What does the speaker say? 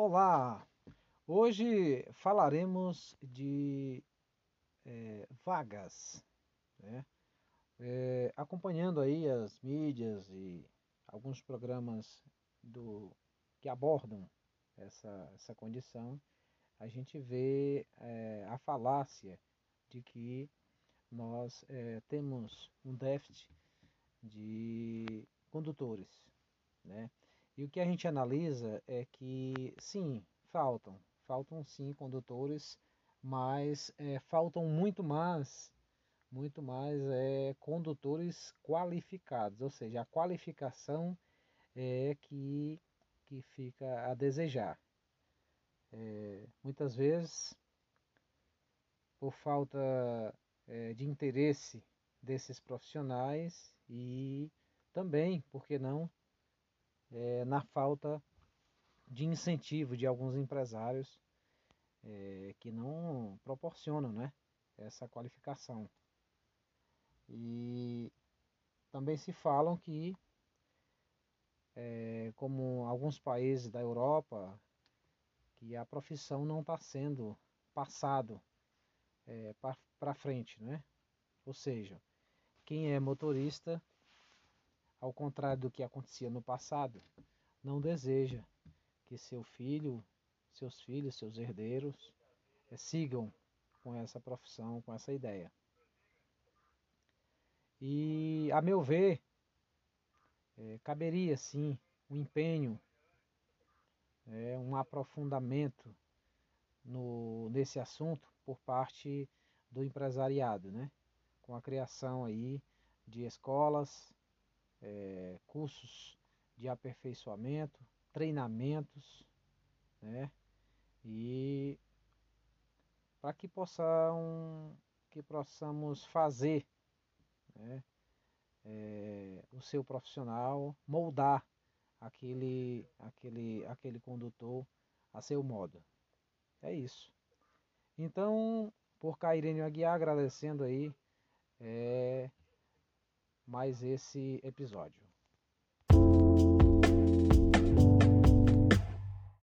Olá! Hoje falaremos de é, vagas, né? é, acompanhando aí as mídias e alguns programas do, que abordam essa, essa condição, a gente vê é, a falácia de que nós é, temos um déficit de condutores, né? E o que a gente analisa é que, sim, faltam, faltam sim condutores, mas é, faltam muito mais, muito mais é, condutores qualificados, ou seja, a qualificação é que, que fica a desejar. É, muitas vezes, por falta é, de interesse desses profissionais e também, por que não, é, na falta de incentivo de alguns empresários é, que não proporcionam né, essa qualificação. E também se falam que, é, como alguns países da Europa, que a profissão não está sendo passado é, para frente, né? Ou seja, quem é motorista ao contrário do que acontecia no passado, não deseja que seu filho, seus filhos, seus herdeiros é, sigam com essa profissão, com essa ideia. E, a meu ver, é, caberia sim um empenho, é, um aprofundamento no, nesse assunto por parte do empresariado, né? com a criação aí de escolas, é, cursos de aperfeiçoamento, treinamentos, né? E para que possam que possamos fazer né? é, o seu profissional moldar aquele aquele aquele condutor a seu modo. É isso. Então, por Cairênio Aguiar, agradecendo aí é, mais esse episódio.